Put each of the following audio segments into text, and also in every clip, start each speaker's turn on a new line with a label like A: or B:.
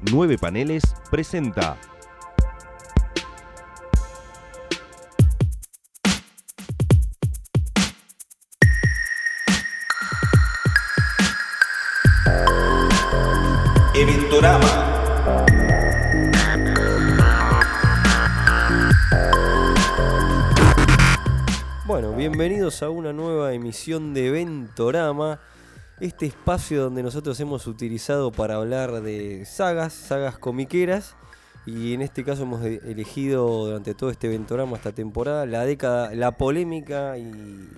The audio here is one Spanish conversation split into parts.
A: Nueve Paneles presenta. Eventorama.
B: Bueno, bienvenidos a una nueva emisión de Ventorama, este espacio donde nosotros hemos utilizado para hablar de sagas, sagas comiqueras, y en este caso hemos elegido durante todo este Ventorama, esta temporada, la década, la polémica y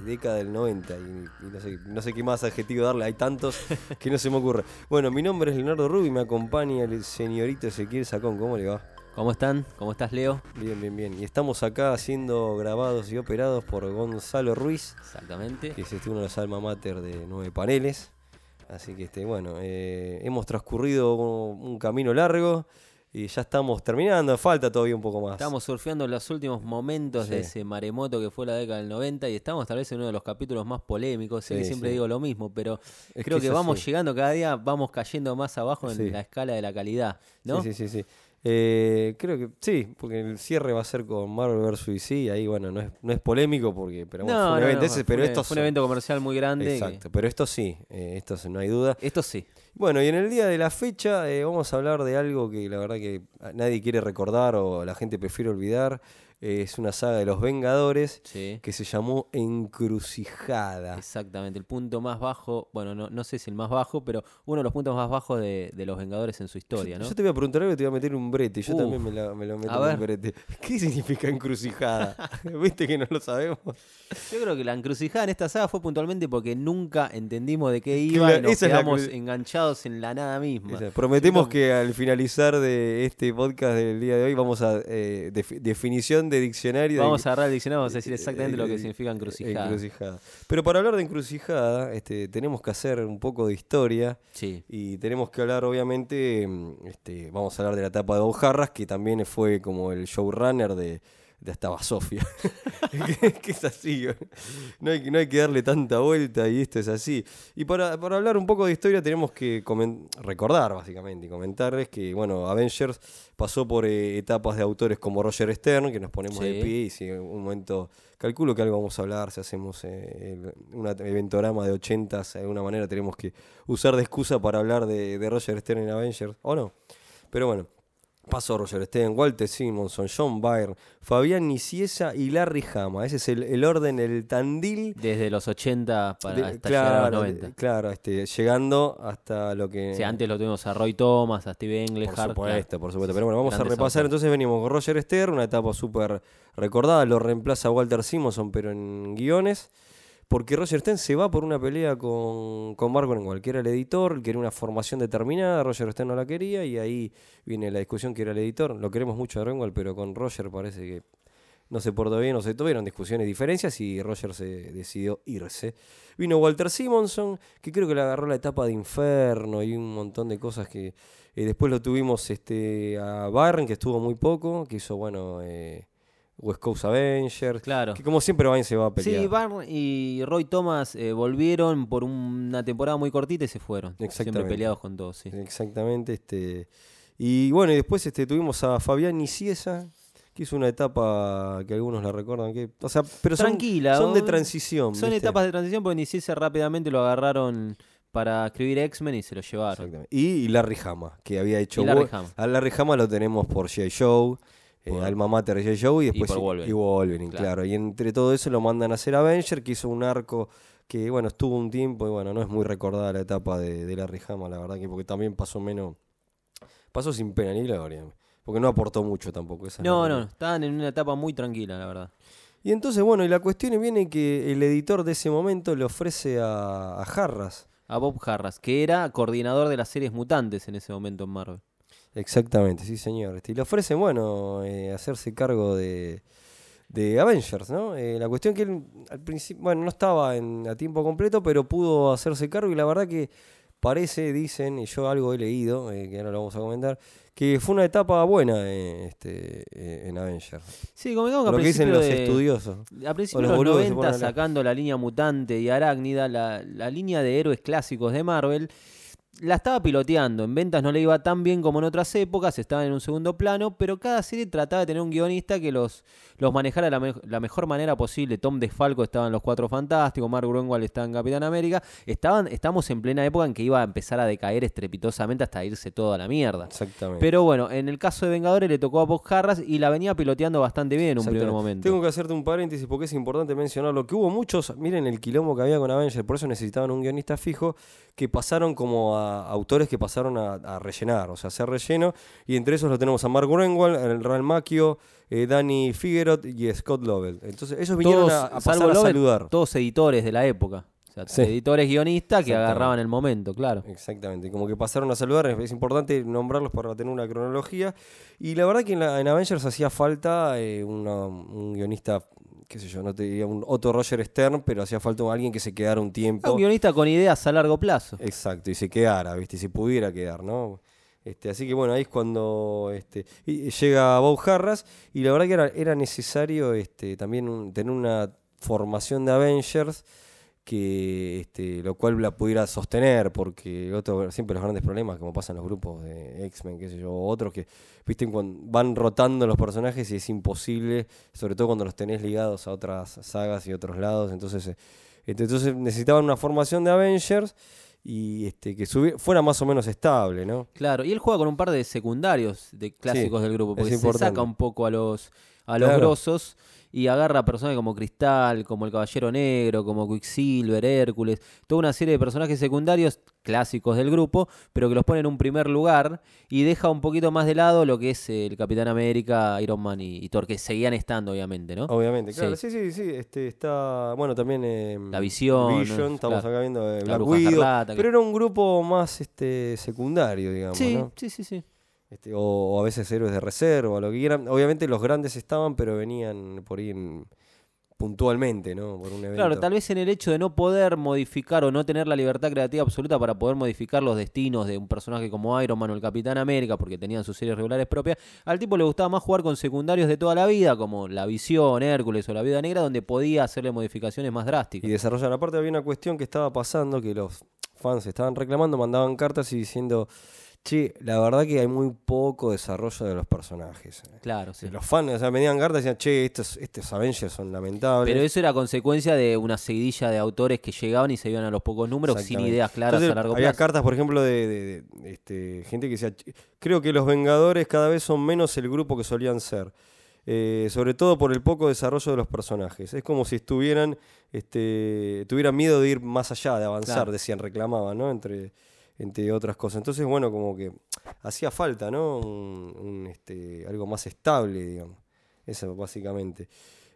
B: década del 90, y, y no, sé, no sé qué más adjetivo darle, hay tantos que no se me ocurre. Bueno, mi nombre es Leonardo Rubi, me acompaña el señorito Ezequiel Sacón, ¿cómo le va?
C: ¿Cómo están? ¿Cómo estás, Leo?
B: Bien, bien, bien. Y estamos acá siendo grabados y operados por Gonzalo Ruiz,
C: Exactamente.
B: que es este, uno de los alma mater de nueve paneles. Así que este, bueno, eh, hemos transcurrido un, un camino largo y ya estamos terminando, falta todavía un poco más.
C: Estamos surfeando los últimos momentos de ese maremoto que fue la década del 90 y estamos tal vez en uno de los capítulos más polémicos. Sé que siempre
B: sí.
C: digo lo mismo, pero
B: Es
C: creo
B: que
C: vamos
B: así.
C: llegando cada día, vamos cayendo más abajo en la escala de la calidad, ¿no?
B: Sí, sí, sí, sí. Eh, creo que sí, porque el cierre va a ser con Marvel vs. DC, ahí bueno, no es, no es polémico porque pero bueno, fue un evento ese,
C: fue
B: pero
C: un-
B: estos
C: fue un
B: son-
C: evento comercial muy grande. que-
B: Exacto, pero esto sí, eh, esto sí, no hay duda.
C: Esto sí.
B: Bueno, y en el día de la fecha eh, vamos a hablar de algo que la verdad que nadie quiere recordar o la gente prefiere olvidar. Eh, es una saga de los Vengadores
C: Sí.
B: que se llamó Encrucijada.
C: Exactamente, el punto más bajo, bueno, no, no sé si el más bajo, pero uno de los puntos más bajos de, de los Vengadores en su historia, ¿no?
B: Yo te voy a preguntar algo y te voy a meter un brete. Yo
C: Uf.
B: también me, la- me lo meto en un brete. ¿Qué significa encrucijada? ¿Viste que no lo sabemos?
C: Yo creo que la encrucijada en esta saga fue puntualmente porque nunca entendimos de qué iba
B: Claro,
C: y nos quedamos
B: cru-
C: en la nada misma.
B: Prometemos que al finalizar de este podcast del día de hoy vamos a eh, defi- definición de diccionario. de-
C: Vamos a agarrar el diccionario, vamos a decir exactamente lo
B: Eh,
C: que significa encrucijada.
B: encrucijada. Pero para hablar de encrucijada, este, tenemos que hacer un poco de historia
C: Sí.
B: y tenemos que hablar, obviamente, mm, este, vamos a hablar de la etapa de Bob Harras, que también fue como el showrunner de, de hasta Basofia. que, que es así, no hay, que- no hay que darle tanta vuelta y esto es así. Y para, para hablar un poco de historia tenemos que recordar, básicamente, y comentarles que, bueno, Avengers pasó por eh, etapas de autores como Roger Stern, que nos ponemos de
C: Sí.
B: pie y si en un momento... Calculo que algo vamos a hablar, si hacemos eh, el- un eventorama de 80 de alguna manera tenemos que usar de excusa para hablar de, de Roger Stern en Avengers, ¿o no? Pero bueno, pasó Roger Stern, Walter Simonson, John Byrne, Fabián Niciesa y Larry Hama. Ese es el, el orden, el tandil.
C: Desde los 80 para
B: de-
C: hasta llegar a los
B: claro,
C: 90.
B: de- claro, este, llegando hasta lo que...
C: Sí, antes lo tuvimos a Roy Thomas, a Steve
B: Por
C: Englehart.
B: supuesto,
C: claro.
B: por supuesto. Pero bueno, vamos a repasar. Entonces venimos con Roger Stern, una etapa súper recordada. Lo reemplaza Walter Simonson, pero en guiones. Porque Roger Stern se va por una pelea con, con Marvel, cualquiera el editor, él quería una formación determinada, Roger Stern no la quería y ahí viene la discusión que era el editor. Lo queremos mucho a Renwell, pero con Roger parece que no se portó bien, no se tuvieron discusiones, diferencias y Roger se decidió irse. Vino Walter Simonson, que creo que le agarró la etapa de Inferno y un montón de cosas que... eh, después lo tuvimos este, a Byron, que estuvo muy poco, que hizo, bueno, eh, West Coast Avengers.
C: Claro.
B: Que como siempre Vine se va a pelear.
C: Sí, Barn y Roy Thomas eh, volvieron por una temporada muy cortita y se fueron. Siempre
B: Exactamente.
C: peleados con todos, sí.
B: Exactamente. Este, y bueno, y después este, tuvimos a Fabián Niciesa, que hizo una etapa que algunos la recuerdan. Que, o sea, pero son,
C: Tranquila,
B: son de transición.
C: Son
B: ¿viste?
C: etapas de transición porque Niciese rápidamente lo agarraron para escribir X-Men y se lo llevaron.
B: Exactamente. Y, Larry Hama, que había hecho.
C: Y Larry Hama.
B: A Larry Hama lo tenemos por J. Show. Eh,
C: Por-
B: Alma Mater de J. Show y después
C: por Wolverine.
B: y Wolverine, claro.
C: Claro.
B: Y entre todo eso lo mandan a hacer Avenger, que hizo un arco que, bueno, estuvo un tiempo y, bueno, no es muy recordada la etapa de, de Larry Hama, la verdad, que porque también pasó menos. Pasó sin pena ni gloria. Porque no aportó mucho tampoco. esa
C: No, no, estaban en una etapa muy tranquila, la verdad.
B: Y entonces, bueno, y la cuestión viene que el editor de ese momento le ofrece a, a Harras.
C: A Bob Harras, que era coordinador de las series mutantes en ese momento en Marvel.
B: Exactamente, sí, señor. Este, Y le ofrecen, bueno, eh, hacerse cargo de, de Avengers, ¿no? Eh, la cuestión que él al principio, bueno, no estaba en, a tiempo completo, pero pudo hacerse cargo y la verdad que parece, dicen, y yo algo he leído, eh, que ahora lo vamos a comentar, que fue una etapa buena eh, este, eh, en Avengers.
C: Sí, como digamos que
B: Lo
C: a
B: que dicen los
C: de-
B: estudiosos.
C: A principios
B: los
C: de los
B: boludos se
C: 90,
B: ponen a leer.
C: sacando la línea mutante y arácnida, la, la línea de héroes clásicos de Marvel la estaba piloteando. En ventas no le iba tan bien como en otras épocas, estaba en un segundo plano, pero cada serie trataba de tener un guionista que los, los manejara de la, me- la mejor manera posible. Tom DeFalco estaba en Los Cuatro Fantásticos, Mark Grunwald estaba en Capitán América. Estaban, estamos en plena época en que iba a empezar a decaer estrepitosamente hasta irse todo a la mierda.
B: Exactamente.
C: Pero bueno, en el caso de Vengadores le tocó a Bob Harras y la venía piloteando bastante bien en un primer momento.
B: Tengo que hacerte un paréntesis porque es importante mencionarlo. Que hubo muchos, miren el quilombo que había con Avengers, por eso necesitaban un guionista fijo, que pasaron como a autores que pasaron a, a rellenar, o sea, hacer relleno. Y entre esos lo tenemos a Mark Greenwald, el Real Macchio, eh, Danny Figueroa y Scott Lovell. Entonces, ellos vinieron
C: Todos,
B: a, a pasar a saludar.
C: Todos editores de la época. O sea,
B: Sí.
C: editores guionistas que agarraban el momento, claro.
B: Exactamente, como que pasaron a saludar, es, es importante nombrarlos para tener una cronología. Y la verdad que en, la- en Avengers hacía falta eh, una- un guionista, qué sé yo, no te diría un Otto Roger Stern, pero hacía falta alguien que se quedara un tiempo.
C: Un guionista con ideas a largo plazo.
B: Exacto, y se quedara, ¿viste? Y se pudiera quedar, ¿no? Este, así que bueno, ahí es cuando este, llega Bob Harras y la verdad que era, era necesario este, también un- tener una formación de Avengers que este, lo cual la pudiera sostener, porque otro, siempre los grandes problemas, como pasa en los grupos de X-Men, qué sé yo, otros que, viste, cuando van rotando los personajes y es imposible, sobre todo cuando los tenés ligados a otras sagas y otros lados, entonces, eh, este, entonces necesitaban una formación de Avengers y este, que fuera más o menos estable, ¿no?
C: Claro, y él juega con un par de secundarios de clásicos del grupo, porque se saca un poco a los, a los
B: Claro.
C: grosos y agarra personajes como Cristal, como el Caballero Negro, como Quicksilver, Hércules, toda una serie de personajes secundarios clásicos del grupo, pero que los pone en un primer lugar y deja un poquito más de lado lo que es el Capitán América, Iron Man y, y Thor, que seguían estando, obviamente, ¿no?
B: Obviamente, claro.
C: Sí.
B: Sí, sí, sí. Este, está, bueno, también... eh,
C: La Visión,
B: Vision, estamos
C: claro.
B: acá viendo eh,
C: La
B: Black Widow.
C: Que-
B: Pero era un grupo más este, secundario, digamos,
C: sí,
B: ¿no?
C: sí, sí, sí.
B: Este, o, o a veces héroes de reserva, lo que quieran. Obviamente los grandes estaban, pero venían por ahí en- puntualmente, ¿no? Por un evento.
C: Claro, tal vez en el hecho de no poder modificar o no tener la libertad creativa absoluta para poder modificar los destinos de un personaje como Iron Man o el Capitán América, porque tenían sus series regulares propias, al tipo le gustaba más jugar con secundarios de toda la vida, como La Visión, Hércules o La Vida Negra, donde podía hacerle modificaciones más
B: y
C: drásticas.
B: desarrollar. Aparte había una cuestión que estaba pasando, que los fans estaban reclamando, mandaban cartas y diciendo, che, la verdad que hay muy poco desarrollo de los personajes.
C: Claro, sí.
B: Los fans, o sea, me cartas y decían, che, estos, estos Avengers son lamentables.
C: Pero eso era consecuencia de una seguidilla de autores que llegaban y se iban a los pocos números sin ideas claras
B: Entonces,
C: a largo
B: había
C: plazo.
B: cartas, por ejemplo, de, de- de, este, gente que decía, "Ch- creo que los Vengadores cada vez son menos el grupo que solían ser. Eh, sobre todo por el poco desarrollo de los personajes. Es como si estuvieran, este, tuvieran miedo de ir más allá, de avanzar,
C: Claro.
B: decían, reclamaban, ¿no? Entre, entre otras cosas. Entonces, bueno, como que hacía falta, ¿no? Un, un, este, algo más estable, digamos. Eso, básicamente.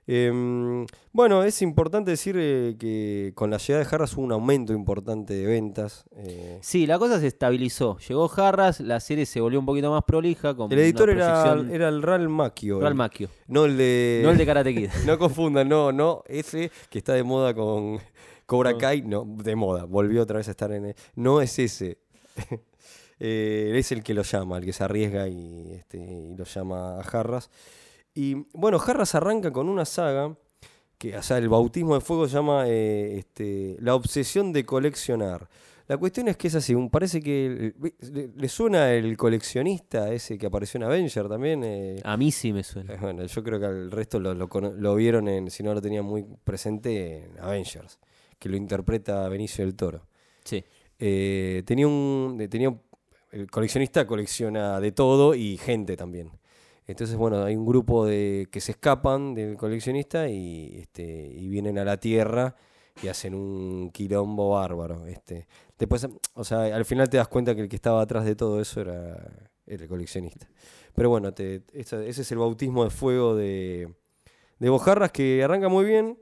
B: Em, bueno, es importante decir eh, que con la llegada de Harras hubo un aumento importante de ventas. eh.
C: Sí, la cosa se estabilizó. Llegó Harras, la serie se volvió un poquito más prolija. Con
B: el editor era, era el Real Macchio.
C: Real
B: el-
C: Macchio.
B: No el de.
C: No el de Karate Kid.
B: no confundan, no, no. Ese que está de moda con Cobra
C: No.
B: Kai, no, de moda. Volvió otra vez a estar en. No es ese. Eh, es el que lo llama, el que se arriesga y, este, y lo llama a Harras. Y bueno, Harras arranca con una saga que, o sea, el bautismo de fuego se llama eh, este, La obsesión de coleccionar. La cuestión es que es así, parece que le, le suena el coleccionista ese que apareció en Avenger también. eh,
C: A mí sí me suena.
B: Bueno, yo creo que al resto lo, lo lo vieron, en, si no lo tenían muy presente, en Avengers, que lo interpreta Benicio del Toro.
C: Sí.
B: Eh, tenía un. Tenía, el coleccionista colecciona de todo y gente también. Entonces, bueno, hay un grupo de que se escapan del coleccionista y, este, y vienen a la Tierra y hacen un quilombo bárbaro. Este. Después, o sea, al final te das cuenta que el que estaba atrás de todo eso era, era el coleccionista. Pero bueno, te- ese es el bautismo de fuego de, de Bojarras que arranca muy bien.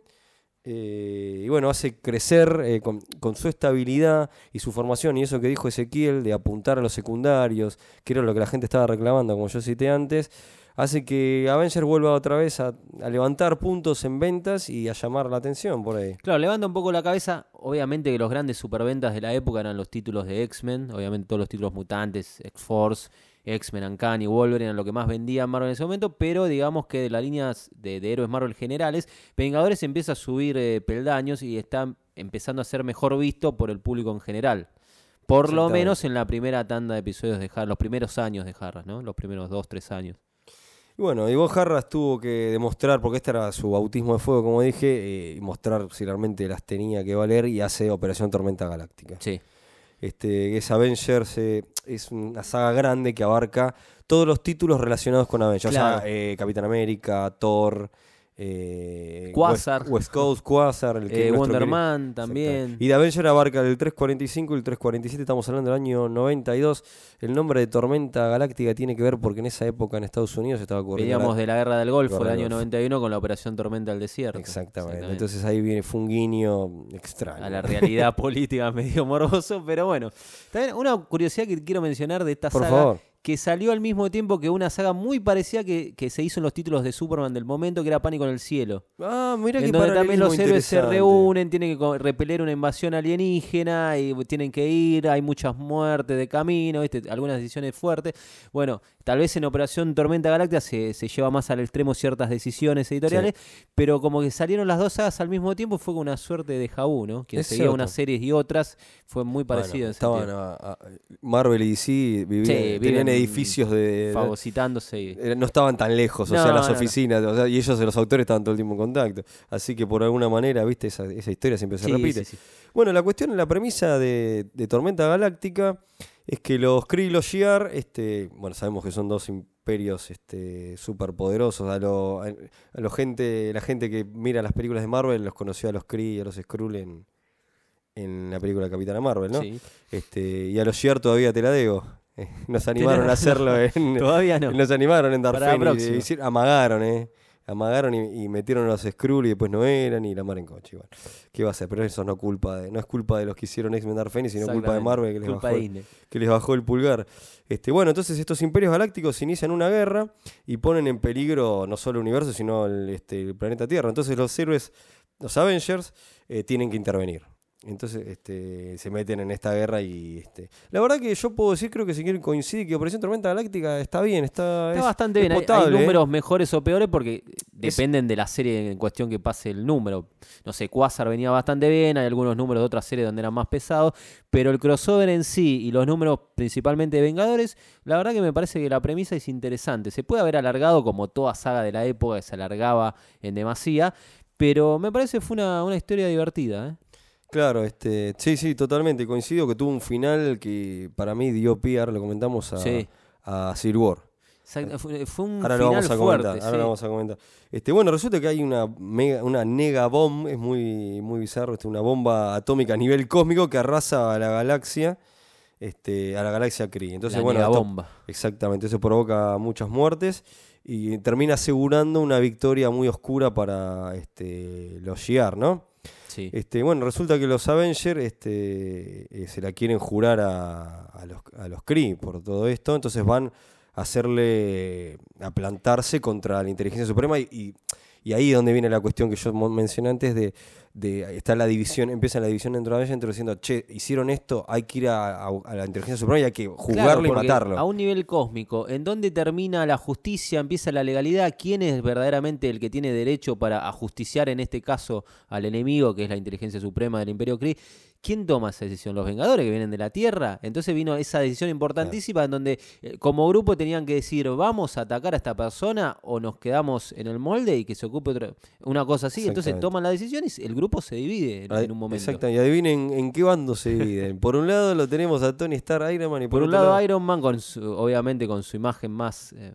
B: Eh, y bueno, hace crecer eh, con, su estabilidad y su formación, y eso que dijo Ezequiel de apuntar a los secundarios, que era lo que la gente estaba reclamando, como yo cité antes, hace que Avenger vuelva otra vez a, a levantar puntos en ventas y a llamar la atención por ahí.
C: Claro, levanta un poco la cabeza. Obviamente que los grandes superventas de la época eran los títulos de X-Men. Obviamente todos los títulos mutantes, X-Force, X-Men, Uncanny, Wolverine eran lo que más vendía Marvel en ese momento. Pero digamos que de las líneas de, de héroes Marvel generales, Vengadores empieza a subir eh, peldaños y está empezando a ser mejor visto por el público en general. Por lo menos en la primera tanda de episodios de Harras, los primeros años de Harras, ¿no? Los primeros dos, tres años.
B: Y bueno, y Bob Harras tuvo que demostrar, porque este era su bautismo de fuego, como dije, eh, y mostrar si realmente las tenía que valer y hace Operación Tormenta Galáctica.
C: Sí.
B: Este, es Avengers, eh, es una saga grande que abarca todos los títulos relacionados con Avengers.
C: Claro.
B: O sea, eh, Capitán América, Thor, eh,
C: Quasar.
B: West, West Coast, Quasar, el que
C: Eh,
B: nuestro
C: Wonder
B: querido-
C: Man también.
B: Y de Avenger abarca el 345 y el 347, estamos hablando del año 92. El nombre de Tormenta Galáctica tiene que ver porque en esa época en Estados Unidos estaba ocurriendo.
C: Veníamos de la Guerra del Golfo del año
B: Golfo.
C: 91 con la Operación Tormenta del Desierto.
B: Exactamente. Entonces ahí viene, fue un guiño extraño.
C: a la realidad política medio morboso, pero bueno. También una curiosidad que quiero mencionar de esta
B: Por
C: saga,
B: favor.
C: Que salió al mismo tiempo que una saga muy parecida que, que se hizo en los títulos de Superman del momento, que era Pánico en el Cielo.
B: Ah, mira
C: en
B: que
C: donde también los héroes se reúnen, tienen que repeler una invasión alienígena y tienen que ir, hay muchas muertes de camino, ¿viste? algunas decisiones fuertes. Bueno, tal vez en Operación Tormenta Galáctica se, se lleva más al extremo ciertas decisiones editoriales, pero como que salieron las dos sagas al mismo tiempo fue como una suerte de Jaú, ¿no? Que
B: Es
C: seguía
B: cierto.
C: unas series y otras, fue muy parecido. en ese
B: estaban a- a- Marvel y DC vivían,
C: Sí, viven
B: edificios de,
C: Fagocitándose y-
B: Eh, No estaban tan lejos, o sea, las
C: no, no.
B: oficinas, o sea, y ellos, los autores, estaban todo el tiempo en contacto. Así que por alguna manera, viste, esa, esa historia siempre se
C: Sí,
B: repite.
C: sí, sí.
B: Bueno, la cuestión, la premisa de, de Tormenta Galáctica es que los Kree y los Shi'ar, este, bueno, sabemos que son dos imperios este, superpoderosos. A, lo, a, a lo gente, la gente que mira las películas de Marvel los conoció a los Kree y a los Skrull en, en la película Capitana Marvel, ¿no?
C: Sí.
B: Este, y a los Shi'ar todavía te la debo. Nos animaron a hacerlo en,
C: Todavía no.
B: nos animaron en hicieron- amagaron, ¿eh? Amagaron y, y metieron los Skrull y después no eran y la mar en coche. Igual. ¿Qué va a ser? Pero eso no, culpa de, no es culpa de los que hicieron X-Men Dark Phoenix, sino culpa de. Marvel que les,
C: Culpa
B: bajó,
C: de
B: el- que les bajó el pulgar. Este, bueno, entonces estos imperios galácticos inician una guerra y ponen en peligro no solo el universo, sino el, este, el planeta Tierra. Entonces los héroes, los Avengers, eh, tienen que intervenir. Entonces este, se meten en esta guerra y... Este, la verdad que yo puedo decir, creo que si quieren coincide que Operación Tormenta Galáctica está bien, está...
C: Está
B: es-
C: bastante
B: es
C: bien. Hay-
B: ¿eh?
C: números mejores o peores porque
B: Es-
C: dependen de la serie en cuestión que pase el número. No sé, Quasar venía bastante bien, hay algunos números de otras series donde eran más pesados, pero el crossover en sí y los números principalmente de Vengadores, la verdad que me parece que la premisa es interesante. Se puede haber alargado como toda saga de la época que se alargaba en demasía, pero me parece que fue una, una historia divertida. ¿eh?
B: Claro, este, sí, sí, totalmente. Coincido que tuvo un final que para mí dio pie, ahora lo comentamos, a,
C: Sí.
B: a Civil War.
C: Exacto, Fue, fue un
B: Ahora lo
C: final
B: vamos a
C: fuerte.
B: comentar. Ahora lo vamos a comentar. Este, bueno, resulta que hay una mega, una nega bomb, es muy, muy bizarro, este, una bomba atómica a nivel cósmico que arrasa a la galaxia, este, a la galaxia Kree. Entonces,
C: la
B: bueno, esto-
C: megabomba.
B: exactamente, eso provoca muchas muertes y termina asegurando una victoria muy oscura para este, los Shi'ar, ¿no?
C: Sí.
B: Este, bueno, resulta que los Avengers este, eh, se la quieren jurar a, los, a los por todo esto, entonces van a hacerle, a plantarse contra la inteligencia suprema y, y- ahí es donde viene la cuestión que yo mencioné antes de, de está la división, empieza la división dentro de Avengers diciendo, che, hicieron esto, hay que ir a, a- a la inteligencia suprema y hay que
C: Claro,
B: juzgarlo y
C: porque
B: matarlo.
C: A un nivel cósmico, ¿en dónde termina la justicia, empieza la legalidad? ¿Quién es verdaderamente el que tiene derecho para ajusticiar en este caso al enemigo, que es la inteligencia suprema del Imperio Kree? ¿Quién toma esa decisión? ¿Los Vengadores que vienen de la Tierra? Entonces vino esa decisión importantísima en donde eh, como grupo tenían que decir, ¿vamos a atacar a esta persona o nos quedamos en el molde y que se ocupe otra... una cosa así? Entonces toman la decisión y el grupo se divide en,
B: Ahí-
C: en un momento.
B: Exacto, y adivinen en qué bando se dividen. Por un lado lo tenemos a Tony Stark, Iron Man, y por,
C: Por un
B: otro
C: lado, Iron Man, con su- obviamente con su imagen más eh,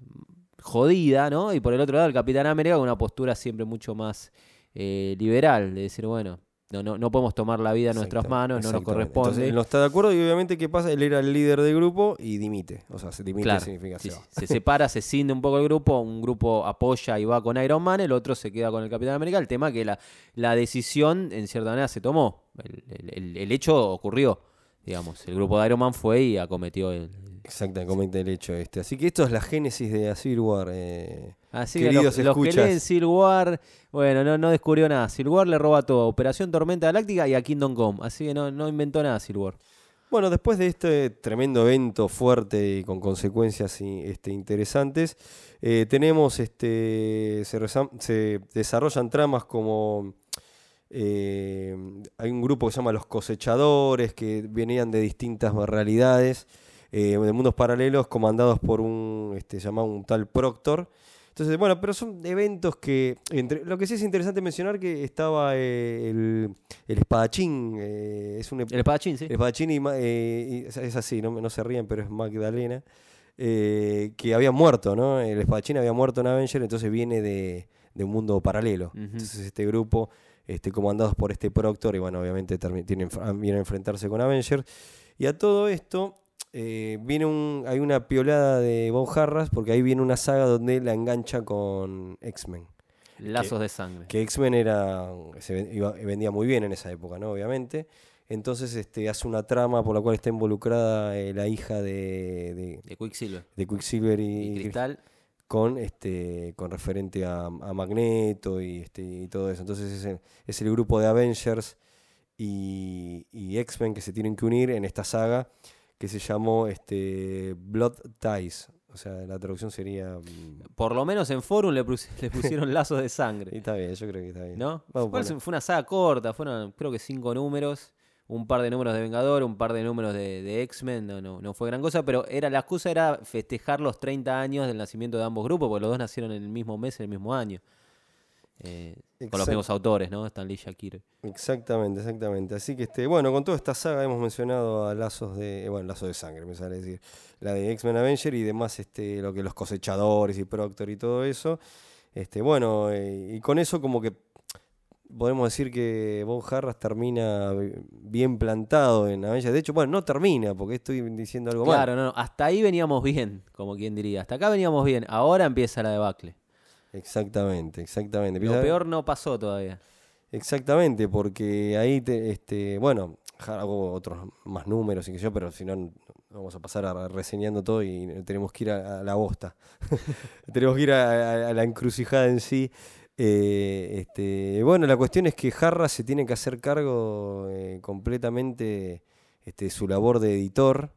C: jodida, ¿no? Y por el otro lado, el Capitán América con una postura siempre mucho más eh, liberal, de decir, bueno, no, no, no podemos tomar la vida en nuestras manos, no nos corresponde.
B: Entonces, no está de acuerdo y obviamente, ¿qué pasa? Él era el líder del grupo y dimite. O sea, se dimite
C: Claro,
B: significa
C: sí,
B: se
C: sí.
B: va.
C: se separa, se cinde un poco el grupo, un grupo apoya y va con Iron Man, el otro se queda con el Capitán América. El tema que la, la decisión, en cierta manera, se tomó. El, el- el- el hecho ocurrió, digamos. El grupo de Iron Man fue y acometió el...
B: Exactamente, comenta el hecho este. Así que esto es la génesis de Civil War. eh.
C: Así que los, los que leen Civil War, bueno, no, no descubrió nada. Civil War le roba todo. Operación Tormenta Galáctica y a Kingdom Come. Así que no, no inventó nada Civil War.
B: Bueno, después de este tremendo evento fuerte y con consecuencias este, interesantes, eh, tenemos, este, se desarrollan tramas como Eh, hay un grupo que se llama Los Cosechadores, que venían de distintas realidades, eh, de mundos paralelos, comandados por un este, llamado un tal Proctor. Entonces, bueno, pero son eventos que. Entre, lo que sí es interesante mencionar que estaba eh, el, el espadachín. eh, es un,
C: El espadachín, sí.
B: el espadachín y eh, es- así, no, no se ríen, pero es Magdalena. que había muerto, ¿no? El espadachín había muerto en Avenger, entonces viene de, de un mundo paralelo. Entonces este grupo, este, comandados por este Proctor, y bueno, obviamente tienen, vienen a enfrentarse con Avengers. Y a todo esto, eh, viene un, hay una piolada de Bob Harras, porque ahí viene una saga donde la engancha con X-Men.
C: Lazos de sangre.
B: Que X-Men era. Se ven- iba- vendía muy bien en esa época, ¿no? Obviamente. Entonces este, hace una trama por la cual está involucrada eh, la hija de, de,
C: De Quicksilver.
B: de Quicksilver y,
C: Y Cristal.
B: con este con referente a, a Magneto y, este, y todo eso. Entonces es el, es el grupo de Avengers y, y X-Men que se tienen que unir en esta saga que se llamó este, Blood Ties. O sea, la traducción sería... mm,
C: Por lo menos en Forum le, le pusieron lazos de
B: y
C: sangre.
B: está bien, yo creo que está bien.
C: ¿No?
B: Vamos
C: fue una saga corta, fueron creo que cinco números, un par de números de Vengador, un par de números de, de X-Men, no, no, no fue gran cosa, pero era la excusa era festejar los 30 años del nacimiento de ambos grupos, porque los dos nacieron en el mismo mes, en el mismo año. Eh, con los mismos autores, ¿no? Stan Lee y Shakira.
B: Exactamente, exactamente. Así que este, bueno, con toda esta saga hemos mencionado a lazos de, eh, bueno, lazos de sangre, me sale decir, la de X-Men Avenger y demás, este, lo que los cosechadores y Proctor y todo eso. Este, bueno, eh, y con eso como que podemos decir que Bob Harras termina bi- bien plantado en Avenger. De hecho, bueno, no termina, porque estoy diciendo algo
C: Claro,
B: mal.
C: no, no, hasta ahí veníamos bien, como quien diría. Hasta acá veníamos bien, ahora empieza la debacle.
B: Exactamente, exactamente.
C: Lo peor no pasó todavía.
B: Exactamente, porque ahí, te, este, bueno, hago otros más números y que yo, pero si no, vamos a pasar a, reseñando todo y tenemos que ir a, a la bosta. tenemos que ir a, a- a la encrucijada en sí. Eh, este, bueno, la cuestión es que Jarra se tiene que hacer cargo eh, completamente este, de su labor de editor.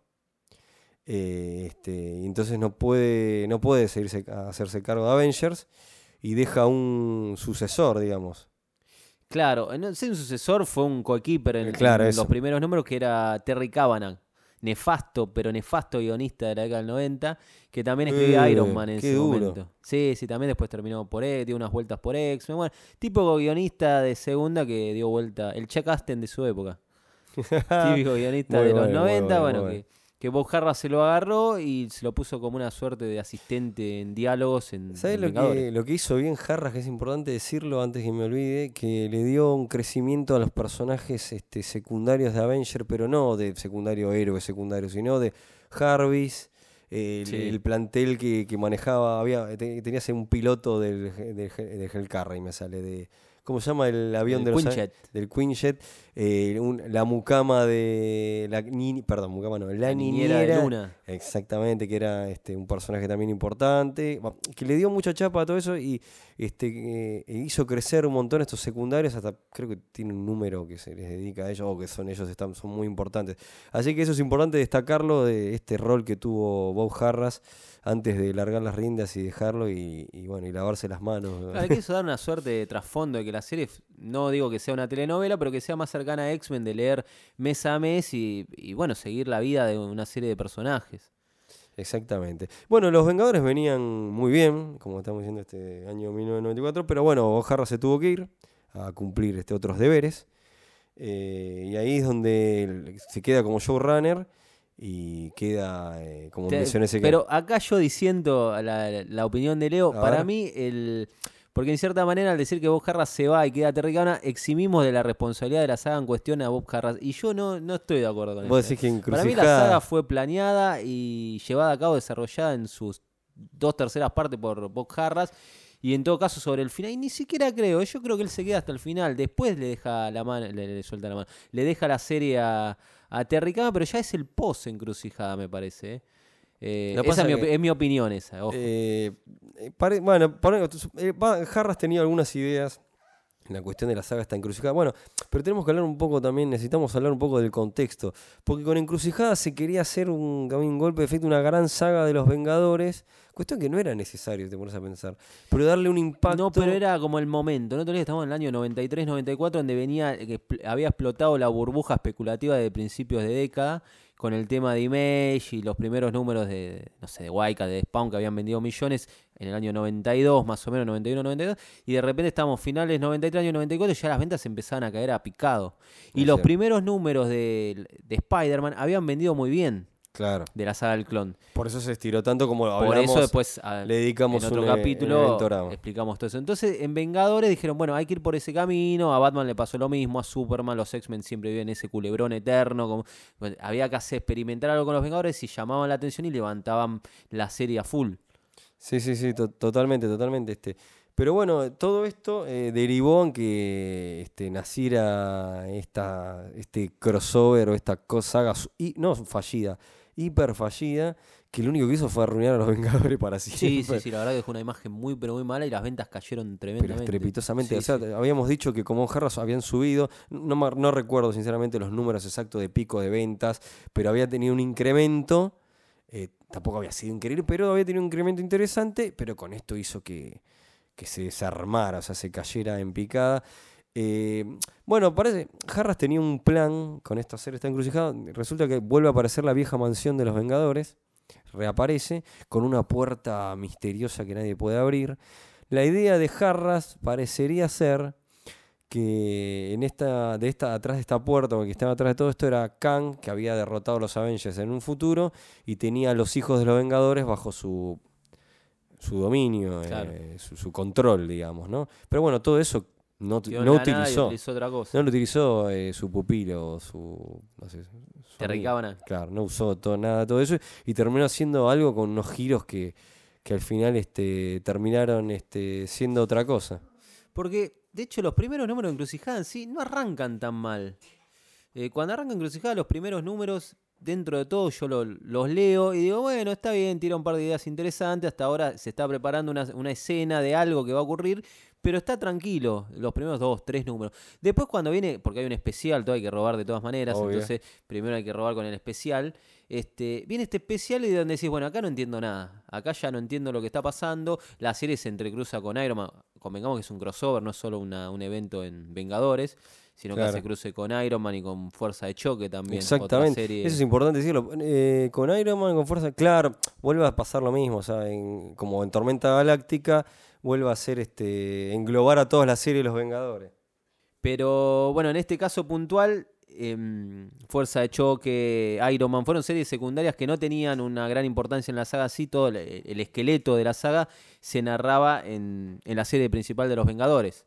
B: Eh, este, entonces no puede, no puede seguirse, a hacerse cargo de Avengers y deja un sucesor, digamos.
C: Claro, sé, un sucesor fue un coequiper en,
B: claro,
C: en los primeros números que era Terry Cavanagh. Nefasto, pero nefasto guionista de la década del 90, que también escribía
B: Eh,
C: Iron Man en
B: qué
C: ese
B: duro.
C: momento. Sí, sí, también después terminó por E, dio unas vueltas por X. Bueno, tipo guionista de segunda que dio vuelta, el Chuck Aston de su época. Típico guionista de los
B: bueno, muy
C: 90,
B: bueno,
C: bueno,
B: muy
C: que,
B: bueno.
C: Que Bob Harras se lo agarró y se lo puso como una suerte de asistente en diálogos en,
B: ¿Sabes
C: en
B: lo que, lo que hizo bien Jarras, que es importante decirlo antes que me olvide? Que le dio un crecimiento a los personajes este, secundarios de Avenger, pero no de secundario héroe secundario, sino de Jarvis, el,
C: Sí.
B: el plantel que, que manejaba, había te- tenías un piloto del, del, del Hellcarry, me sale, de ¿cómo se llama el avión
C: El
B: de los
C: Quinjet.
B: del Quinjet? Eh, un- la mucama de la ni- perdón, mucama no, la,
C: niñera de Luna.
B: Exactamente, que era este, un personaje también importante, que le dio mucha chapa a todo eso y este, eh, hizo crecer un montón estos secundarios, hasta creo que tiene un número que se les dedica a ellos, o que son ellos están, son muy importantes. Así que eso es importante destacarlo de este rol que tuvo Bob Harras antes de largar las riendas y dejarlo y, y, bueno, y lavarse las manos.
C: Claro, le quiso dar una suerte de trasfondo de que la serie, no digo que sea una telenovela, pero que sea más cercana a X-Men, de leer mes a mes y, y, bueno, seguir la vida de una serie de personajes.
B: Exactamente. Bueno, los Vengadores venían muy bien, como estamos diciendo este año 1994, pero bueno, O'Hara se tuvo que ir a cumplir este, otros deberes. eh, y ahí es donde se queda como showrunner y queda, eh, como
C: Te-
B: mencioné, ese
C: pero acá yo diciendo la, la opinión de Leo,
B: A
C: para
B: ver.
C: mí, el porque en cierta manera al decir que Bob Harras se va y queda Terry eximimos de la responsabilidad de la saga en cuestión a Bob Harras. Y yo no, no estoy de acuerdo con
B: Vos
C: eso.
B: decís que
C: Para mí la saga fue planeada y llevada a cabo, desarrollada en sus dos terceras partes por Bob Harras. Y en todo caso sobre el final, y ni siquiera creo, yo creo que él se queda hasta el final, después le deja la mano, le, le suelta la mano, le deja la serie a, a Terry pero ya es el post encrucijada, me parece. ¿eh? Eh,
B: que
C: esa es mi,
B: que-
C: opi- es mi opinión esa, ojo.
B: Eh, eh, pare- bueno, pare- eh, Harras tenía algunas ideas en la cuestión de la saga está encrucijada. Bueno, pero tenemos que hablar un poco también, necesitamos hablar un poco del contexto. Porque con Encrucijada se quería hacer un, un golpe de efecto, una gran saga de los Vengadores. Cuestión que no era necesario, te pones a pensar. Pero darle un impacto.
C: No, pero era como el momento. No te olvides, estamos en el año 93, 94, donde venía, que expl- había explotado la burbuja especulativa de principios de década con el tema de Image y los primeros números de, no sé, de Waika, de Spawn, que habían vendido millones en el año 92, más o menos, 91, 92. Y de repente estamos finales 93, año 94, y ya las ventas empezaban a caer a picado. Y los
B: cierto.
C: primeros números de, de Spider-Man habían vendido muy bien
B: Claro.
C: de la saga del clon.
B: Por eso se estiró tanto como
C: Por
B: hablamos.
C: eso después a-
B: le dedicamos
C: en otro
B: un, eh,
C: capítulo explicamos todo eso. Entonces, en Vengadores dijeron, bueno, hay que ir por ese camino. A Batman le pasó lo mismo, a Superman, los X-Men siempre viven ese culebrón eterno. Como, bueno, había que hacer experimentar algo con los Vengadores y llamaban la atención y levantaban la serie a full.
B: Sí, sí, sí, to- totalmente, totalmente. Este. Pero bueno, todo esto eh, derivó en que este, naciera esta, este crossover o esta saga, y, no fallida, hiper fallida, que lo único que hizo fue arruinar a los Vengadores para siempre.
C: Sí, sí, sí, la verdad que dejó una imagen muy, pero muy mala y las ventas cayeron
B: Pero
C: tremendamente.
B: estrepitosamente.
C: Sí,
B: o sea,
C: sí.
B: habíamos dicho que como Harras habían subido, no, no recuerdo sinceramente los números exactos de pico de ventas, pero había tenido un incremento. eh, tampoco había sido increíble, pero había tenido un incremento interesante, pero con esto hizo que, que se desarmara, o sea, se cayera en picada. Eh, bueno, parece, Harras tenía un plan con esta serie, está encrucijada. Resulta que vuelve a aparecer la vieja mansión de los Vengadores, reaparece con una puerta misteriosa que nadie puede abrir. La idea de Harras parecería ser que en esta, de esta, atrás de esta puerta, o que estaba atrás de todo esto, era Kang, que había derrotado a los Avengers en un futuro y tenía a los hijos de los Vengadores bajo su, su dominio,
C: Claro.
B: eh, su, su control, digamos, ¿no? Pero bueno, todo eso no, no
C: nada
B: utilizó.
C: utilizó otra cosa.
B: No lo utilizó eh, su pupilo, o su. No sé, su. Claro, no usó todo, nada todo eso y terminó haciendo algo con unos giros que, que al final este, terminaron este, siendo otra cosa.
C: Porque, de hecho, los primeros números de Encrucijada en sí no arrancan tan mal. Eh, cuando arranca Encrucijada, los primeros números, dentro de todo, yo lo- los leo y digo, bueno, está bien, tira un par de ideas interesantes. Hasta ahora se está preparando una, una escena de algo que va a ocurrir, pero está tranquilo los primeros dos, tres números. Después, cuando viene, porque hay un especial, todo hay que robar de todas maneras,
B: Obvio.
C: entonces primero hay que robar con el especial. Este, viene este especial y donde decís, bueno, acá no entiendo nada. Acá ya no entiendo lo que está pasando. La serie se entrecruza con Iron Man. Convengamos que es un crossover, no es solo una- un evento en Vengadores, sino que hace cruce con Iron Man y con Fuerza de Choque también.
B: Exactamente.
C: Serie.
B: Eso es importante decirlo. Eh, con Iron Man, con Fuerza, claro, vuelve a pasar lo mismo. O sea, en- como en Tormenta Galáctica, vuelve a ser este, englobar a todas las series de los Vengadores.
C: Pero bueno, en este caso puntual, em, Fuerza de Choque, Iron Man, fueron series secundarias que no tenían una gran importancia en la saga. Sí, todo el, el esqueleto de la saga se narraba en, en la serie principal de los Vengadores.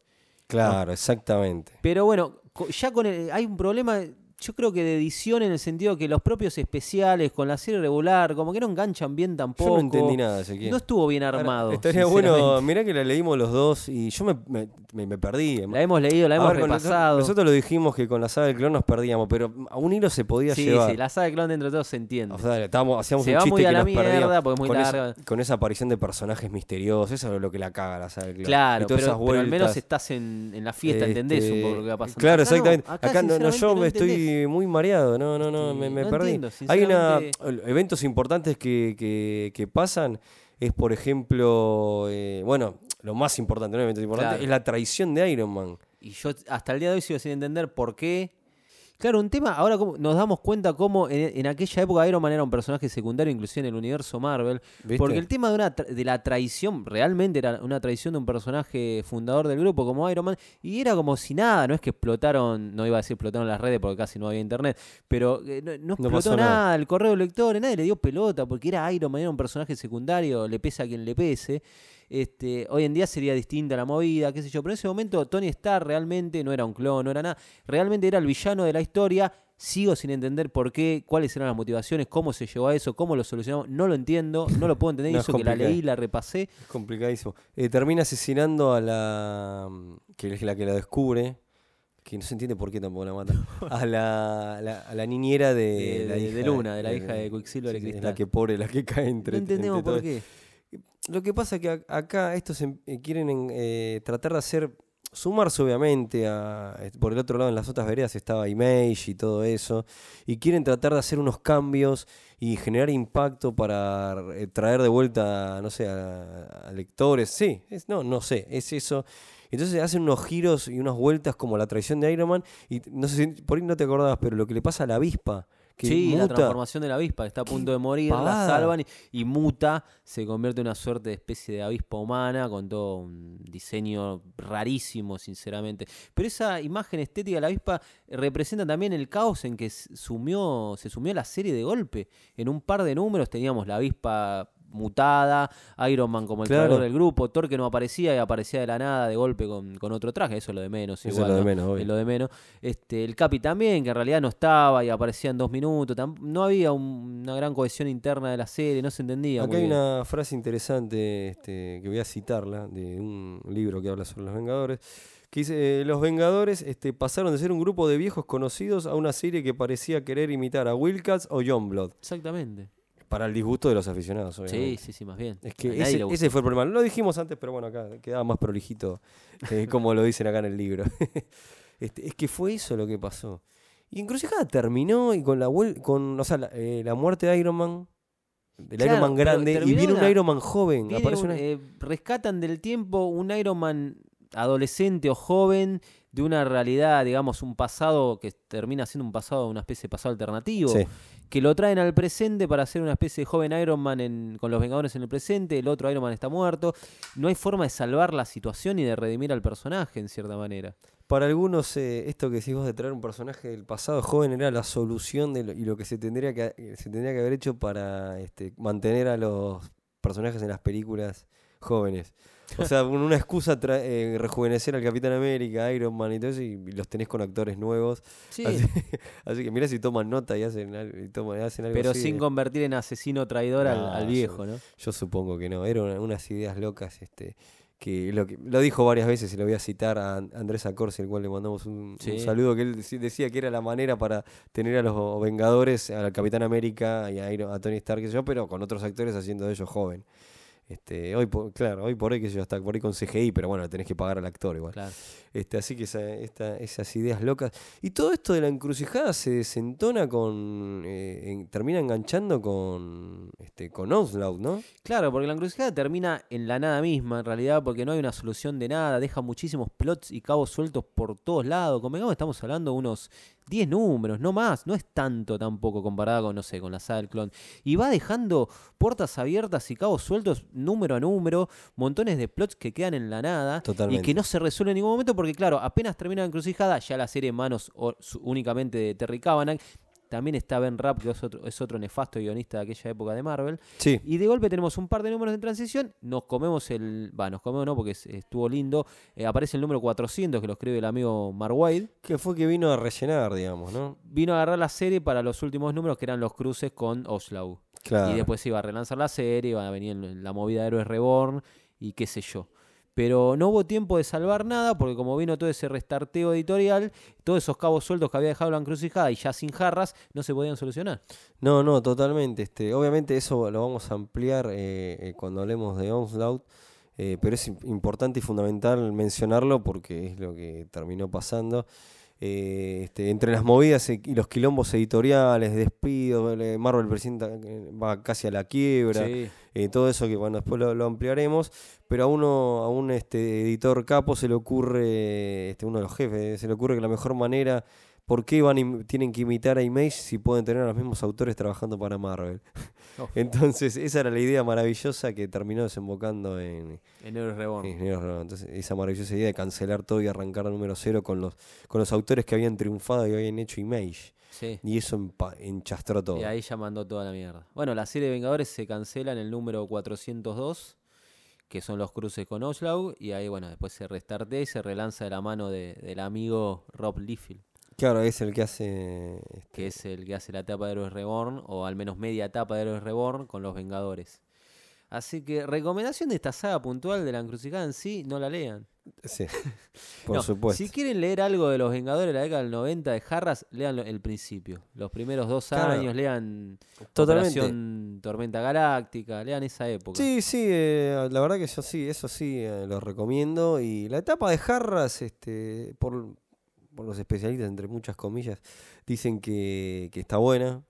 B: Claro, exactamente.
C: Pero bueno, ya con el, hay un problema, yo creo que de edición en el sentido que los propios especiales con la serie regular, como que no enganchan bien tampoco.
B: Yo no entendí nada, Ezequiel.
C: No estuvo bien
B: Ahora,
C: armado.
B: estaría bueno, mirá que la leímos los dos y yo me, me- me- me perdí.
C: La hemos leído, la
B: A
C: hemos
B: ver, con nosotros-
C: repasado.
B: Nosotros lo dijimos que con la saga del clon nos perdíamos, pero a un hilo se podía
C: sí,
B: llevar.
C: sí, la saga de clon dentro de todo se entiende.
B: O sea, estábamos, hacíamos
C: Se
B: un chiste que
C: la
B: nos perdíamos
C: porque es muy
B: con,
C: larga.
B: esa, con esa aparición de personajes misteriosos. Eso es lo que la caga la saga del clon.
C: Claro, pero,
B: esas
C: pero al menos estás en, en la fiesta, entendés un poco lo que va
B: este,
C: pasando.
B: Claro,
C: Acá no,
B: exactamente.
C: acá,
B: Acá, no, no, yo
C: no
B: me estoy muy mareado. No, no, no, me, me
C: no
B: perdí.
C: entiendo,
B: Hay una eventos importantes que, que, que pasan. Es, por ejemplo, eh, bueno, lo más importante, no eventos importantes,
C: Claro.
B: es la traición de Iron Man.
C: Y yo hasta el día de hoy sigo sin entender por qué. Claro, un tema, ahora como- nos damos cuenta cómo en, en aquella época Iron Man era un personaje secundario, inclusive en el universo Marvel.
B: ¿Viste?
C: Porque el tema de, una tra- de la traición, realmente era una traición de un personaje fundador del grupo como Iron Man, y era como si nada, no es que explotaron, no iba a decir explotaron las redes porque casi no había internet, pero eh, no, no explotó nada,
B: nada.
C: el correo de lectores, nadie le dio pelota porque era Iron Man, era un personaje secundario, le pesa a quien le pese. Este, hoy en día sería distinta la movida, qué sé yo, pero en ese momento Tony Stark realmente no era un clon, no era nada, realmente era el villano de la historia. Sigo sin entender por qué, cuáles eran las motivaciones, cómo se llegó a eso, cómo lo solucionamos. No lo entiendo, no lo puedo entender. y
B: No, es
C: eso que la leí, la repasé.
B: Es complicadísimo. Eh, termina asesinando a la. que es la que la descubre. Que no se entiende por qué tampoco la mata. A la, la- a la niñera de,
C: De-
B: la
C: de-
B: hija
C: de Luna, de la hija de Quicksilver y
B: sí,
C: Cristal.
B: La que pobre, la que cae entre.
C: no entendemos
B: entre
C: por qué.
B: Lo que pasa es que acá estos em- eh, quieren en- eh, tratar de hacer sumarse obviamente a, por el otro lado en las otras veredas estaba Image y todo eso, y quieren tratar de hacer unos cambios y generar impacto para eh, traer de vuelta, no sé, a, lectores, sí, no, no sé, es eso. Entonces hacen unos giros y unas vueltas como la traición de Iron Man, y no sé si por ahí no te acordabas, pero lo que le pasa a la avispa, que
C: sí, la transformación de la avispa, que está a punto de morir,
B: pavada.
C: la salvan y, y muta, se convierte en una suerte de especie de avispa humana con todo un diseño rarísimo, sinceramente. Pero esa imagen estética de la avispa representa también el caos en que sumió, se sumió la serie de golpe. En un par de números teníamos la avispa mutada, Iron Man como el
B: Claro.
C: creador del grupo, Thor que no aparecía y aparecía de la nada de golpe con, con otro traje, eso es lo de menos.
B: Eso es lo de
C: ¿no?
B: menos.
C: Es lo de menos. Este, el Capi también, que en realidad no estaba y aparecía en dos minutos. No había un- una gran cohesión interna de la serie, no se entendía.
B: Acá hay
C: bien.
B: una frase interesante este, que voy a citarla de un libro que habla sobre los Vengadores. Que dice, eh, los Vengadores este, pasaron de ser un grupo de viejos conocidos a una serie que parecía querer imitar a Wildcats o Youngblood.
C: Exactamente.
B: Para el disgusto de los aficionados,
C: Sí,
B: obviamente.
C: sí, sí, más bien.
B: Es que ese, fue el problema. Lo dijimos antes, pero bueno, acá quedaba más prolijito, eh, como lo dicen acá en el libro. Este, es que fue eso lo que pasó. Y Encrucijada terminó y con la con, o sea, la, eh, la muerte de Iron Man, del
C: Claro,
B: Iron Man grande, y viene un Iron Man joven. Aparece
C: un-
B: una-
C: eh, rescatan del tiempo un Iron Man adolescente o joven de una realidad, digamos, un pasado que termina siendo un pasado, una especie de pasado alternativo.
B: Sí.
C: que lo traen al presente para hacer una especie de joven Iron Man en- con los Vengadores en el presente, el otro Iron Man está muerto. No hay forma de salvar la situación y de redimir al personaje, en cierta manera.
B: Para algunos, eh, esto que decís vos de traer un personaje del pasado joven era la solución de lo- y lo que se tendría que, se tendría que haber hecho para este, mantener a los personajes en las películas jóvenes. O sea, una excusa eh, rejuvenecer al Capitán América, Iron Man y todo eso, y, y los tenés con actores nuevos.
C: Sí,
B: Así, así que mirá si toman nota y hacen, y toman- hacen algo
C: pero
B: así
C: sin
B: de-
C: convertir en asesino traidor al,
B: No,
C: al
B: eso-
C: viejo, ¿no?
B: Yo supongo que no, eran unas ideas locas, este, que lo, que lo dijo varias veces y lo voy a citar a An- Andrés Acorsi, al cual le mandamos un, saludo, que él decía que era la manera para tener a los Vengadores, al Capitán América y a, Iron- a Tony Stark, sé yo, pero con otros actores haciendo de ellos joven. Este, hoy por, claro, hoy por hoy que yo hasta por ahí con CGI, pero bueno, tenés que pagar al actor igual.
C: Claro.
B: Este, así que esa- esta- esas ideas locas. Y todo esto de la encrucijada se desentona con. eh, en- termina enganchando con. Este, con Onslaught, ¿no?
C: Claro, porque la encrucijada termina en la nada misma, en realidad, porque no hay una solución de nada, deja muchísimos plots y cabos sueltos por todos lados. Convengamos, estamos hablando de unos 10 números, no más, no es tanto tampoco comparado con, no sé, con la saga del clon. Y va dejando puertas abiertas y cabos sueltos número a número, montones de plots que quedan en la nada
B: Totalmente.
C: y que no se resuelven en ningún momento, porque claro, apenas termina la encrucijada, ya la serie en manos únicamente de Terry Cavanagh. También está Ben Rapp, que es otro, es otro nefasto guionista de aquella época de Marvel.
B: Sí.
C: Y de golpe tenemos un par de números de transición. Nos comemos el. Va, nos comemos no, porque es- estuvo lindo. Eh, aparece el número 400 que lo escribe el amigo Mark Wade.
B: Que fue que vino a rellenar, digamos, ¿no?
C: Vino a agarrar la serie para los últimos números que eran los cruces con Oslau.
B: Claro.
C: Y después se iba a relanzar la serie, iba a venir en la movida de Héroes Reborn y qué sé yo. Pero no hubo tiempo de salvar nada porque como vino todo ese restarteo editorial, todos esos cabos sueltos que había dejado la encrucijada y ya sin jarras, no se podían solucionar.
B: No, no, totalmente. Este, obviamente eso lo vamos a ampliar eh, eh, cuando hablemos de Onslaught, eh, pero es im- importante y fundamental mencionarlo porque es lo que terminó pasando. Eh, este, entre las movidas e- y los quilombos editoriales, despidos, eh, Marvel presenta, eh, va casi a la quiebra,
C: Sí.
B: eh, todo eso que bueno, después lo, lo ampliaremos, pero a uno, a un este, editor capo se le ocurre, este, uno de los jefes, se le ocurre que la mejor manera, ¿por qué van tienen que imitar a Image si pueden tener a los mismos autores trabajando para Marvel?
C: Oh.
B: Entonces, esa era la idea maravillosa que terminó desembocando en,
C: En Héroes Reborn.
B: en Reborn. Entonces, esa maravillosa idea de cancelar todo y arrancar a número cero con los, con los autores que habían triunfado y habían hecho Image.
C: Sí.
B: Y eso enchastró todo.
C: Y ahí ya mandó toda la mierda. Bueno, la serie de Vengadores se cancela en el número 402, que son los cruces con Oslau, y ahí, bueno, después se restartea y se relanza de la mano de- del amigo Rob Liefeld,
B: Claro, es el que hace. este,
C: que es el que hace la etapa de Héroes Reborn, o al menos media etapa de Héroes Reborn con los Vengadores. Así que recomendación de esta saga puntual de la encrucijada en sí, no la lean.
B: Sí, por
C: No,
B: supuesto.
C: Si quieren leer algo de los Vengadores de la década del 90 de Harras, lean el principio. Los primeros dos
B: Claro.
C: años, lean
B: Totalmente.
C: Operación Tormenta Galáctica, lean esa época.
B: Sí, sí, eh, la verdad que yo sí, eso sí, eh, lo recomiendo. Y la etapa de Jarras, este, por, por los especialistas, entre muchas comillas, dicen que, que está buena.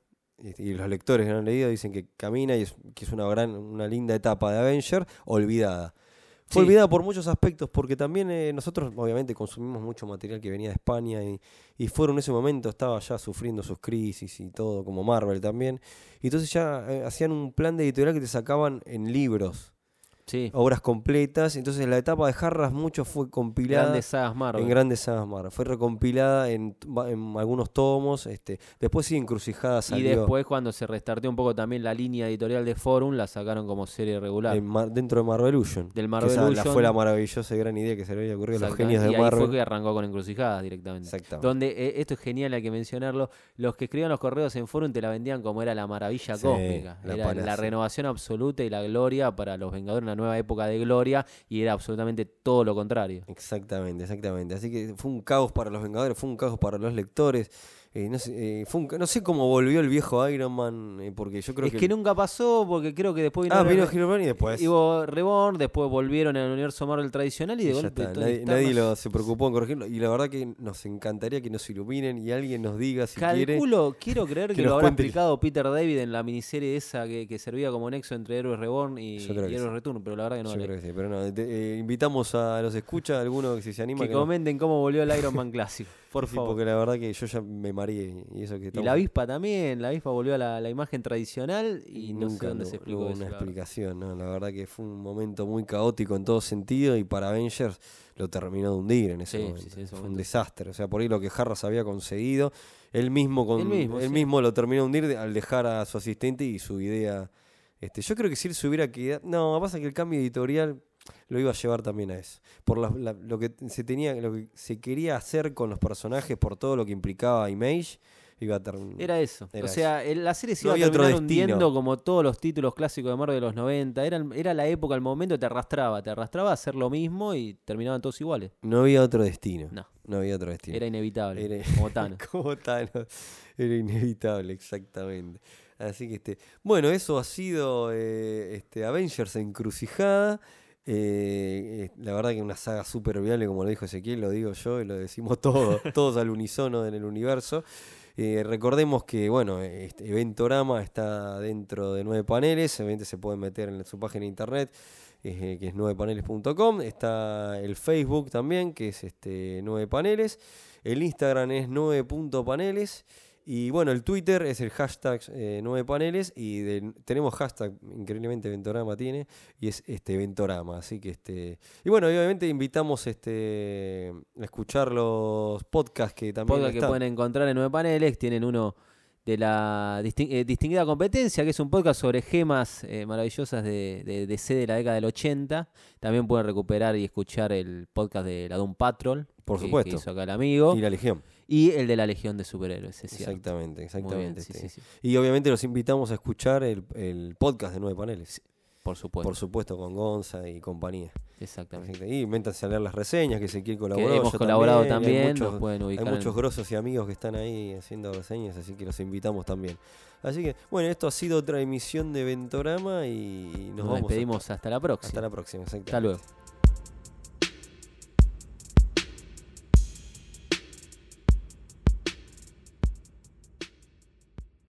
B: este, Y los lectores que han leído dicen que camina y es, que es una gran, una linda etapa de Avenger, olvidada. Fue
C: Sí.
B: olvidada por muchos aspectos, porque también eh, nosotros obviamente consumimos mucho material que venía de España y, y fueron en ese momento, estaba ya sufriendo sus crisis y todo, como Marvel también. Y entonces ya eh, hacían un plan de editorial que te sacaban en libros
C: Sí,
B: obras completas. Entonces la etapa de Jarras mucho fue compilada
C: grandes sagas Marvel.
B: en grandes sagas Marvel. Fue recompilada en, algunos tomos. Este, después sí, Encrucijada
C: y
B: salió
C: después, cuando se restarteó un poco también la línea editorial de Forum, la sacaron como serie regular.
B: en dentro de Marvelution.
C: Del Marvelution.
B: esa la- fue la maravillosa y gran idea que se le había ocurrido a los genios de
C: y ahí
B: Marvel.
C: fue que arrancó con Encrucijadas directamente.
B: Exactamente.
C: Donde eh, esto es genial, hay que mencionarlo. Los que escribían los correos en Forum te la vendían como era la maravilla
B: Sí,
C: cósmica.
B: la
C: era la renovación absoluta y la gloria para los Vengadores, una nueva época de gloria. Y era absolutamente todo lo contrario.
B: Exactamente, exactamente. Así que fue un caos para los Vengadores, fue un caos para los lectores. Eh, no, sé, eh, fue un ca- no sé cómo volvió el viejo Iron Man, eh, porque yo creo
C: Es
B: que...
C: que nunca pasó porque creo que después vino,
B: ah, vino Man y después...
C: Hubo Reborn, después volvieron al universo Marvel tradicional y de
B: Y
C: golpe
B: está, Nadie, lo, se preocupó en corregirlo. Y la verdad que nos encantaría que nos iluminen y alguien nos diga si quiere.
C: Calculo, quiero creer que,
B: que
C: lo habrá explicado Peter David en la miniserie esa que, que servía como nexo entre Héroes Reborn y, y Héroes
B: sí.
C: Return, pero la verdad que no
B: Yo
C: lo
B: creo que sí, pero no. te- invitamos a los escucha, alguno que si se anima.
C: Que comenten cómo volvió el Iron Man clásico, por
B: sí,
C: favor.
B: porque la verdad que yo ya me mareé. Y eso que
C: Y la avispa también, la avispa volvió a la, la imagen tradicional y,
B: y
C: no sé
B: nunca
C: dónde
B: no-
C: se explicó
B: hubo
C: eso.
B: una
C: la verdad.
B: explicación. ¿no? La verdad que fue un momento muy caótico en todo sentido y para Avengers lo terminó de hundir en ese
C: Sí,
B: momento.
C: sí, ese
B: fue un desastre. O sea, por ahí lo que Harras había conseguido, él mismo, con,
C: Él mismo,
B: él
C: sí.
B: mismo lo terminó de hundir al dejar a su asistente y su idea. Este, yo creo que si él se hubiera quedado. No, pasa que el cambio editorial lo iba a llevar también a eso. Por la- la- lo que se tenía, lo que se quería hacer con los personajes, por todo lo que implicaba Image, iba a terminar.
C: Era eso.
B: Era
C: o sea, el- la serie se
B: No
C: iba a terminar hundiendo como todos los títulos clásicos de Marvel de los 90. Era, era la época, el momento, te arrastraba. Te arrastraba a hacer lo mismo y terminaban todos iguales.
B: No había otro destino.
C: No.
B: No había otro destino.
C: Era inevitable.
B: Era-
C: Como Thanos.
B: Como Thanos. Era inevitable, exactamente. Así que este. Bueno, eso ha sido eh, este, Avengers encrucijada. Eh, eh, la verdad que una saga súper viable, como lo dijo Ezequiel, lo digo yo y lo decimos todos, todos al unísono en el universo. Eh, recordemos que, bueno, este Eventorama está dentro de nueve paneles, obviamente se pueden meter en su página de internet, que es nuevepaneles.com. Está el Facebook también, que es este nueve paneles. El Instagram es 9.paneles. Y bueno, el Twitter es el hashtag eh, 9 paneles. Y de- tenemos hashtag, increíblemente Ventorama tiene. Y es este Ventorama. Así que este. Y bueno, y obviamente invitamos este a escuchar los podcasts que también
C: que pueden encontrar en Nueve Paneles. Tienen uno de la eh, distinguida competencia, que es un podcast sobre gemas eh, maravillosas de, de DC de la década del 80. También pueden recuperar y escuchar el podcast de la Doom Patrol.
B: Por
C: que-
B: supuesto.
C: Que hizo acá el amigo.
B: Y la Legión.
C: Y el de la Legión de Superhéroes, es.
B: Exactamente, exactamente.
C: bien, sí,
B: este.
C: sí, sí.
B: Y obviamente los invitamos a escuchar el, el podcast de Nueve Paneles.
C: Por supuesto.
B: Por supuesto, con Gonza y compañía.
C: Exactamente.
B: Y métanse a leer las reseñas que Ezequiel colaboró.
C: hemos
B: yo
C: colaborado
B: y
C: también,
B: Hay muchos,
C: pueden
B: hay
C: en-
B: grosos y amigos que están ahí haciendo reseñas, así que los invitamos también. Así que, bueno, esto ha sido otra emisión de Ventorama y nos,
C: Nos
B: vamos
C: despedimos hasta la próxima.
B: hasta la próxima.
C: Hasta
B: exactamente.
C: luego.